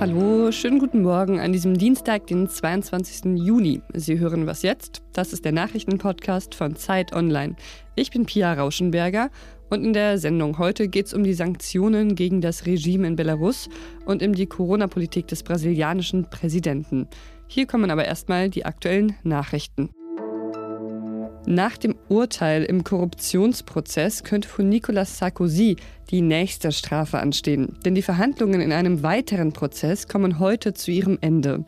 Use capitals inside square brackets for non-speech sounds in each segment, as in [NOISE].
Hallo, schönen guten Morgen an diesem Dienstag, den 22. Juni. Sie hören was jetzt? Das ist der Nachrichtenpodcast von Zeit Online. Ich bin Pia Rauschenberger und in der Sendung heute geht es um die Sanktionen gegen das Regime in Belarus und um die Corona-Politik des brasilianischen Präsidenten. Hier kommen aber erstmal die aktuellen Nachrichten. Nach dem Urteil im Korruptionsprozess könnte von Nicolas Sarkozy die nächste Strafe anstehen. Denn die Verhandlungen in einem weiteren Prozess kommen heute zu ihrem Ende.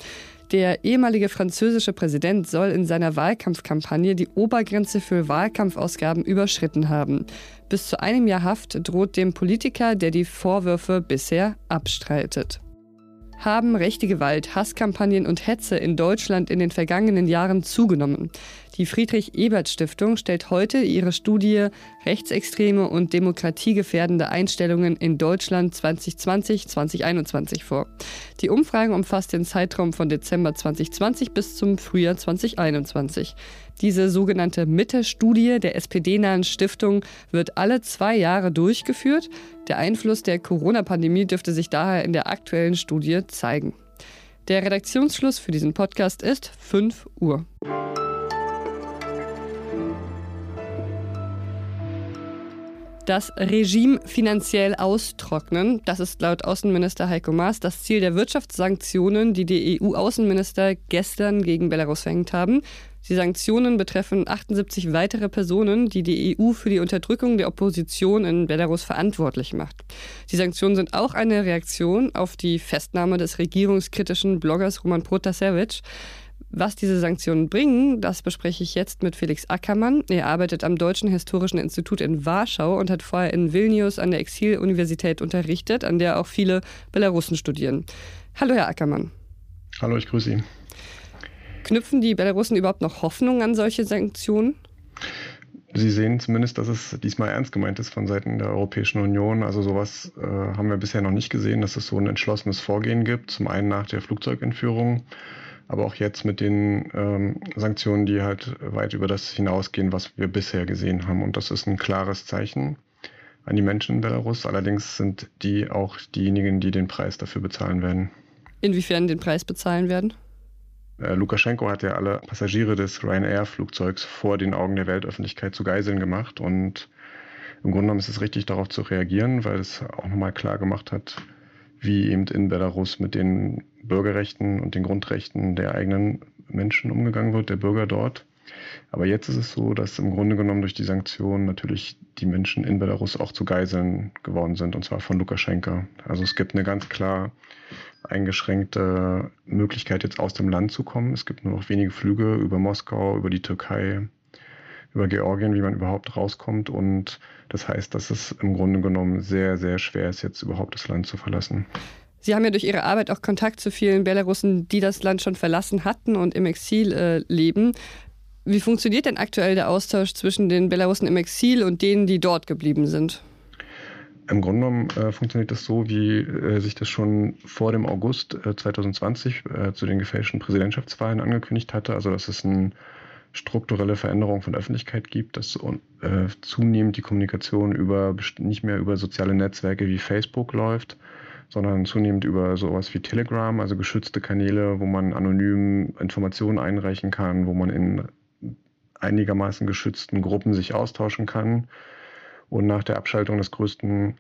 Der ehemalige französische Präsident soll in seiner Wahlkampfkampagne die Obergrenze für Wahlkampfausgaben überschritten haben. Bis zu einem Jahr Haft droht dem Politiker, der die Vorwürfe bisher abstreitet haben rechte Gewalt, Hasskampagnen und Hetze in Deutschland in den vergangenen Jahren zugenommen. Die Friedrich-Ebert-Stiftung stellt heute ihre Studie Rechtsextreme und demokratiegefährdende Einstellungen in Deutschland 2020-2021 vor. Die Umfrage umfasst den Zeitraum von Dezember 2020 bis zum Frühjahr 2021. Diese sogenannte Mitte-Studie der SPD-nahen Stiftung wird alle zwei Jahre durchgeführt. Der Einfluss der Corona-Pandemie dürfte sich daher in der aktuellen Studie zeigen. Der Redaktionsschluss für diesen Podcast ist 5 Uhr. Das Regime finanziell austrocknen, das ist laut Außenminister Heiko Maas das Ziel der Wirtschaftssanktionen, die die EU-Außenminister gestern gegen Belarus verhängt haben. Die Sanktionen betreffen 78 weitere Personen, die die EU für die Unterdrückung der Opposition in Belarus verantwortlich macht. Die Sanktionen sind auch eine Reaktion auf die Festnahme des regierungskritischen Bloggers Roman Protasevich. Was diese Sanktionen bringen, das bespreche ich jetzt mit Felix Ackermann. Er arbeitet am Deutschen Historischen Institut in Warschau und hat vorher in Vilnius an der Exil-Universität unterrichtet, an der auch viele Belarussen studieren. Hallo, Herr Ackermann. Hallo, ich grüße Sie. Knüpfen die Belarussen überhaupt noch Hoffnung an solche Sanktionen? Sie sehen zumindest, dass es diesmal ernst gemeint ist von Seiten der Europäischen Union. Also sowas äh, haben wir bisher noch nicht gesehen, dass es so ein entschlossenes Vorgehen gibt. Zum einen nach der Flugzeugentführung, aber auch jetzt mit den ähm, Sanktionen, die halt weit über das hinausgehen, was wir bisher gesehen haben. Und das ist ein klares Zeichen an die Menschen in Belarus. Allerdings sind die auch diejenigen, die den Preis dafür bezahlen werden. Inwiefern den Preis bezahlen werden? Äh, Lukaschenko hat ja alle Passagiere des Ryanair-Flugzeugs vor den Augen der Weltöffentlichkeit zu Geiseln gemacht. Und im Grunde genommen ist es richtig, darauf zu reagieren, weil es auch nochmal klar gemacht hat, wie eben in Belarus mit den Bürgerrechten und den Grundrechten der eigenen Menschen umgegangen wird, der Bürger dort. Aber jetzt ist es so, dass im Grunde genommen durch die Sanktionen natürlich die Menschen in Belarus auch zu Geiseln geworden sind, und zwar von Lukaschenka. Also es gibt eine ganz klar eingeschränkte Möglichkeit, jetzt aus dem Land zu kommen. Es gibt nur noch wenige Flüge über Moskau, über die Türkei, über Georgien, wie man überhaupt rauskommt. Und das heißt, dass es im Grunde genommen sehr, sehr schwer ist, jetzt überhaupt das Land zu verlassen. Sie haben ja durch Ihre Arbeit auch Kontakt zu vielen Belarussen, die das Land schon verlassen hatten und im Exil äh, leben. Wie funktioniert denn aktuell der Austausch zwischen den Belarussen im Exil und denen, die dort geblieben sind? Im Grunde genommen äh, funktioniert das so, wie äh, sich das schon vor dem August äh, 2020 äh, zu den gefälschten Präsidentschaftswahlen angekündigt hatte. Also dass es eine strukturelle Veränderung von Öffentlichkeit gibt, dass äh, zunehmend die Kommunikation über nicht mehr über soziale Netzwerke wie Facebook läuft, sondern zunehmend über sowas wie Telegram, also geschützte Kanäle, wo man anonym Informationen einreichen kann, wo man in einigermaßen geschützten Gruppen sich austauschen kann. Und nach der Abschaltung des größten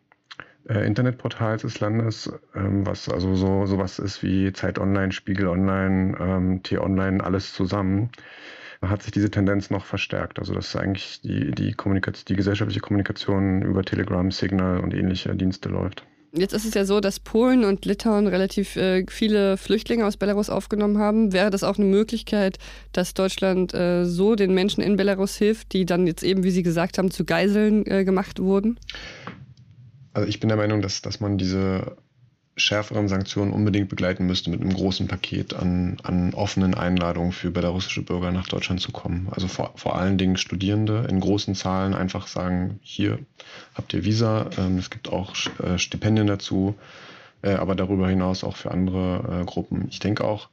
äh, Internetportals des Landes, ähm, was also so sowas ist wie Zeit Online, Spiegel Online, ähm, T-Online, alles zusammen, hat sich diese Tendenz noch verstärkt. Also dass eigentlich die, die, Kommunikation, die gesellschaftliche Kommunikation über Telegram, Signal und ähnliche Dienste läuft. Jetzt ist es ja so, dass Polen und Litauen relativ äh, viele Flüchtlinge aus Belarus aufgenommen haben. Wäre das auch eine Möglichkeit, dass Deutschland äh, so den Menschen in Belarus hilft, die dann jetzt eben, wie Sie gesagt haben, zu Geiseln äh, gemacht wurden? Also ich bin der Meinung, dass, dass man diese schärferen Sanktionen unbedingt begleiten müsste mit einem großen Paket an, an offenen Einladungen für belarussische Bürger nach Deutschland zu kommen. Also vor, vor allen Dingen Studierende in großen Zahlen einfach sagen, hier habt ihr Visa, ähm, es gibt auch äh, Stipendien dazu, äh, aber darüber hinaus auch für andere äh, Gruppen. Ich denke auch,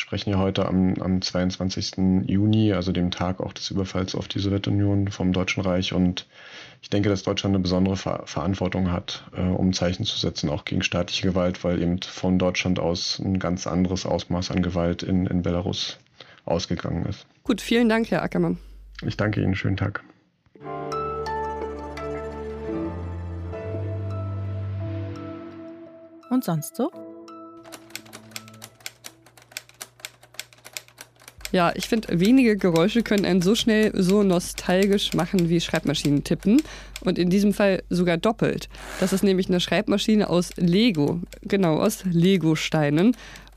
sprechen ja heute am, am 22. Juni, also dem Tag auch des Überfalls auf die Sowjetunion vom Deutschen Reich. Und ich denke, dass Deutschland eine besondere Ver Verantwortung hat, äh, um Zeichen zu setzen, auch gegen staatliche Gewalt, weil eben von Deutschland aus ein ganz anderes Ausmaß an Gewalt in, in Belarus ausgegangen ist. Gut, vielen Dank, Herr Ackermann. Ich danke Ihnen. Schönen Tag. Und sonst so? Ja, ich finde, wenige Geräusche können einen so schnell so nostalgisch machen wie Schreibmaschinen tippen. Und in diesem Fall sogar doppelt. Das ist nämlich eine Schreibmaschine aus Lego. Genau, aus Lego-Steinen.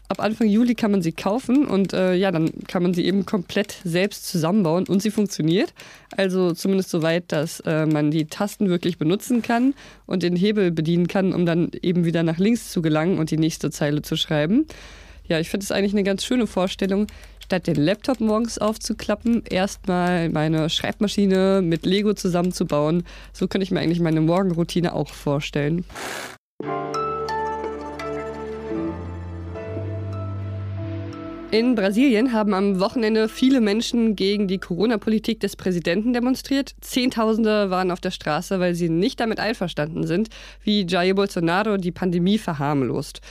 Ab Anfang Juli kann man sie kaufen und äh, ja, dann kann man sie eben komplett selbst zusammenbauen und sie funktioniert. Also zumindest so weit, dass äh, man die Tasten wirklich benutzen kann und den Hebel bedienen kann, um dann eben wieder nach links zu gelangen und die nächste Zeile zu schreiben. Ja, ich finde es eigentlich eine ganz schöne Vorstellung, statt den Laptop morgens aufzuklappen, erstmal meine Schreibmaschine mit Lego zusammenzubauen. So könnte ich mir eigentlich meine Morgenroutine auch vorstellen. In Brasilien haben am Wochenende viele Menschen gegen die Corona-Politik des Präsidenten demonstriert. Zehntausende waren auf der Straße, weil sie nicht damit einverstanden sind, wie Jair Bolsonaro die Pandemie verharmlost.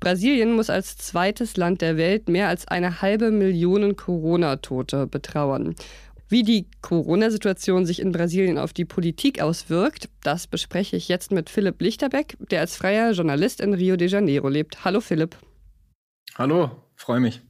Brasilien muss als zweites Land der Welt mehr als eine halbe Million Corona-Tote betrauern. Wie die Corona-Situation sich in Brasilien auf die Politik auswirkt, das bespreche ich jetzt mit Philipp Lichterbeck, der als freier Journalist in Rio de Janeiro lebt. Hallo Philipp. Hallo, freue mich.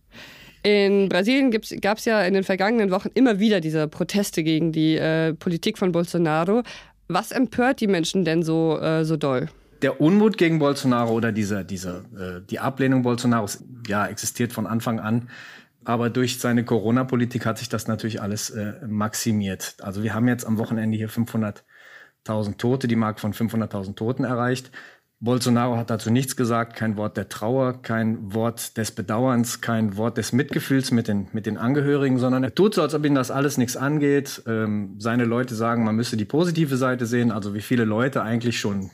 In Brasilien gab es ja in den vergangenen Wochen immer wieder diese Proteste gegen die äh, Politik von Bolsonaro. Was empört die Menschen denn so, äh, so doll? Der Unmut gegen Bolsonaro oder diese, diese, äh, die Ablehnung Bolsonaros ja, existiert von Anfang an. Aber durch seine Corona-Politik hat sich das natürlich alles äh, maximiert. Also wir haben jetzt am Wochenende hier 500.000 Tote, die Marke von 500.000 Toten erreicht. Bolsonaro hat dazu nichts gesagt, kein Wort der Trauer, kein Wort des Bedauerns, kein Wort des Mitgefühls mit den, mit den Angehörigen, sondern er tut so, als ob ihm das alles nichts angeht. Ähm, seine Leute sagen, man müsse die positive Seite sehen, also wie viele Leute eigentlich schon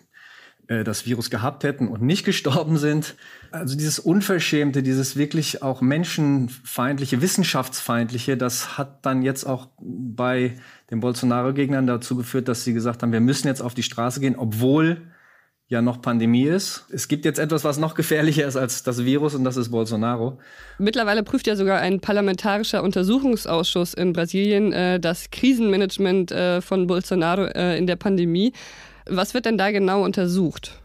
das Virus gehabt hätten und nicht [LAUGHS] gestorben sind. Also dieses Unverschämte, dieses wirklich auch menschenfeindliche, wissenschaftsfeindliche, das hat dann jetzt auch bei den Bolsonaro-Gegnern dazu geführt, dass sie gesagt haben, wir müssen jetzt auf die Straße gehen, obwohl ja noch Pandemie ist. Es gibt jetzt etwas, was noch gefährlicher ist als das Virus und das ist Bolsonaro. Mittlerweile prüft ja sogar ein parlamentarischer Untersuchungsausschuss in Brasilien äh, das Krisenmanagement äh, von Bolsonaro äh, in der Pandemie. Was wird denn da genau untersucht?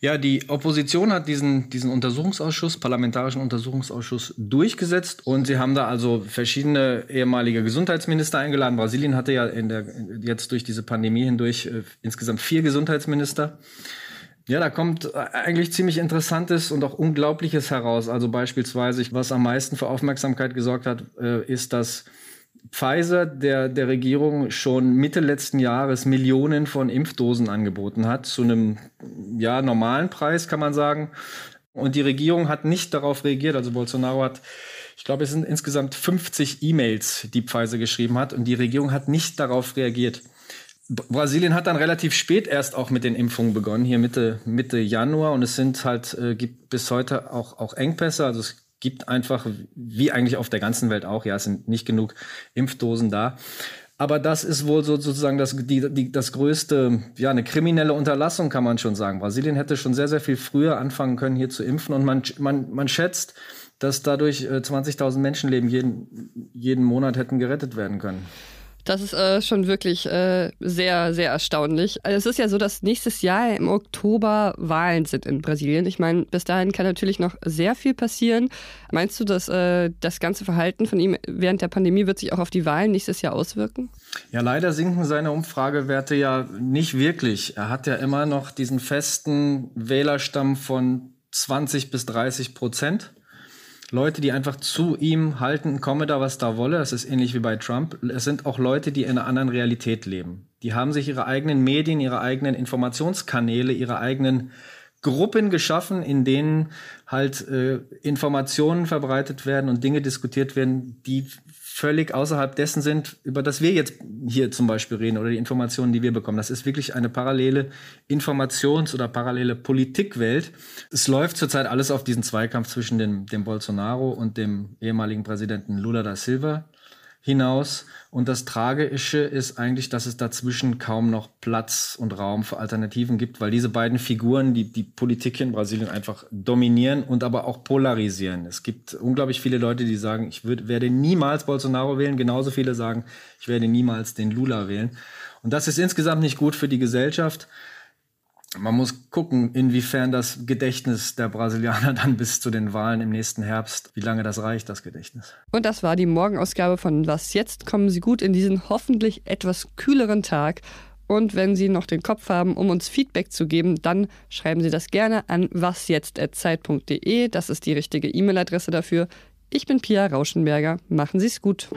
Ja, die Opposition hat diesen, diesen Untersuchungsausschuss, parlamentarischen Untersuchungsausschuss durchgesetzt und sie haben da also verschiedene ehemalige Gesundheitsminister eingeladen. Brasilien hatte ja in der, jetzt durch diese Pandemie hindurch äh, insgesamt vier Gesundheitsminister. Ja, da kommt eigentlich ziemlich Interessantes und auch Unglaubliches heraus. Also beispielsweise, was am meisten für Aufmerksamkeit gesorgt hat, äh, ist, dass Pfizer der, der Regierung schon Mitte letzten Jahres Millionen von Impfdosen angeboten hat, zu einem ja, normalen Preis, kann man sagen. Und die Regierung hat nicht darauf reagiert. Also Bolsonaro hat, ich glaube, es sind insgesamt 50 E-Mails, die Pfizer geschrieben hat. Und die Regierung hat nicht darauf reagiert. Brasilien hat dann relativ spät erst auch mit den Impfungen begonnen, hier Mitte, Mitte Januar. Und es sind halt, äh, gibt bis heute auch, auch Engpässe. Also es gibt einfach, wie eigentlich auf der ganzen Welt auch, ja, es sind nicht genug Impfdosen da. Aber das ist wohl sozusagen das, die, die, das größte, ja, eine kriminelle Unterlassung, kann man schon sagen. Brasilien hätte schon sehr, sehr viel früher anfangen können, hier zu impfen. Und man, man, man schätzt, dass dadurch 20.000 äh, Menschenleben jeden, jeden Monat hätten gerettet werden können. Das ist äh, schon wirklich äh, sehr, sehr erstaunlich. Also es ist ja so, dass nächstes Jahr im Oktober Wahlen sind in Brasilien. Ich meine, bis dahin kann natürlich noch sehr viel passieren. Meinst du, dass äh, das ganze Verhalten von ihm während der Pandemie wird sich auch auf die Wahlen nächstes Jahr auswirken? Ja, leider sinken seine Umfragewerte ja nicht wirklich. Er hat ja immer noch diesen festen Wählerstamm von 20 bis 30 Prozent. Leute, die einfach zu ihm halten, komme da, was da wolle. Es ist ähnlich wie bei Trump. Es sind auch Leute, die in einer anderen Realität leben. Die haben sich ihre eigenen Medien, ihre eigenen Informationskanäle, ihre eigenen Gruppen geschaffen, in denen halt äh, Informationen verbreitet werden und Dinge diskutiert werden, die völlig außerhalb dessen sind, über das wir jetzt hier zum Beispiel reden oder die Informationen, die wir bekommen. Das ist wirklich eine parallele Informations- oder parallele Politikwelt. Es läuft zurzeit alles auf diesen Zweikampf zwischen dem, dem Bolsonaro und dem ehemaligen Präsidenten Lula da Silva hinaus. Und das Tragische ist eigentlich, dass es dazwischen kaum noch Platz und Raum für Alternativen gibt, weil diese beiden Figuren, die die Politik in Brasilien einfach dominieren und aber auch polarisieren. Es gibt unglaublich viele Leute, die sagen, ich würd, werde niemals Bolsonaro wählen. Genauso viele sagen, ich werde niemals den Lula wählen. Und das ist insgesamt nicht gut für die Gesellschaft man muss gucken, inwiefern das Gedächtnis der Brasilianer [LAUGHS] dann bis zu den Wahlen im nächsten Herbst, wie lange das reicht, das Gedächtnis. Und das war die Morgenausgabe von Was jetzt? Kommen Sie gut in diesen hoffentlich etwas kühleren Tag. Und wenn Sie noch den Kopf haben, um uns Feedback zu geben, dann schreiben Sie das gerne an wasjetzt.zeit.de. Das ist die richtige E-Mail-Adresse dafür. Ich bin Pia Rauschenberger. Machen Sie es gut.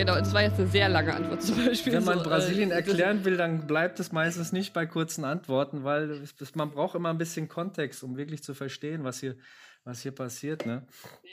Genau, das war jetzt eine sehr lange Antwort zum Beispiel. Wenn man so, Brasilien äh, erklären will, dann bleibt es meistens nicht bei kurzen Antworten, weil man braucht immer ein bisschen Kontext, um wirklich zu verstehen, was hier, was hier passiert. Ne? Ja,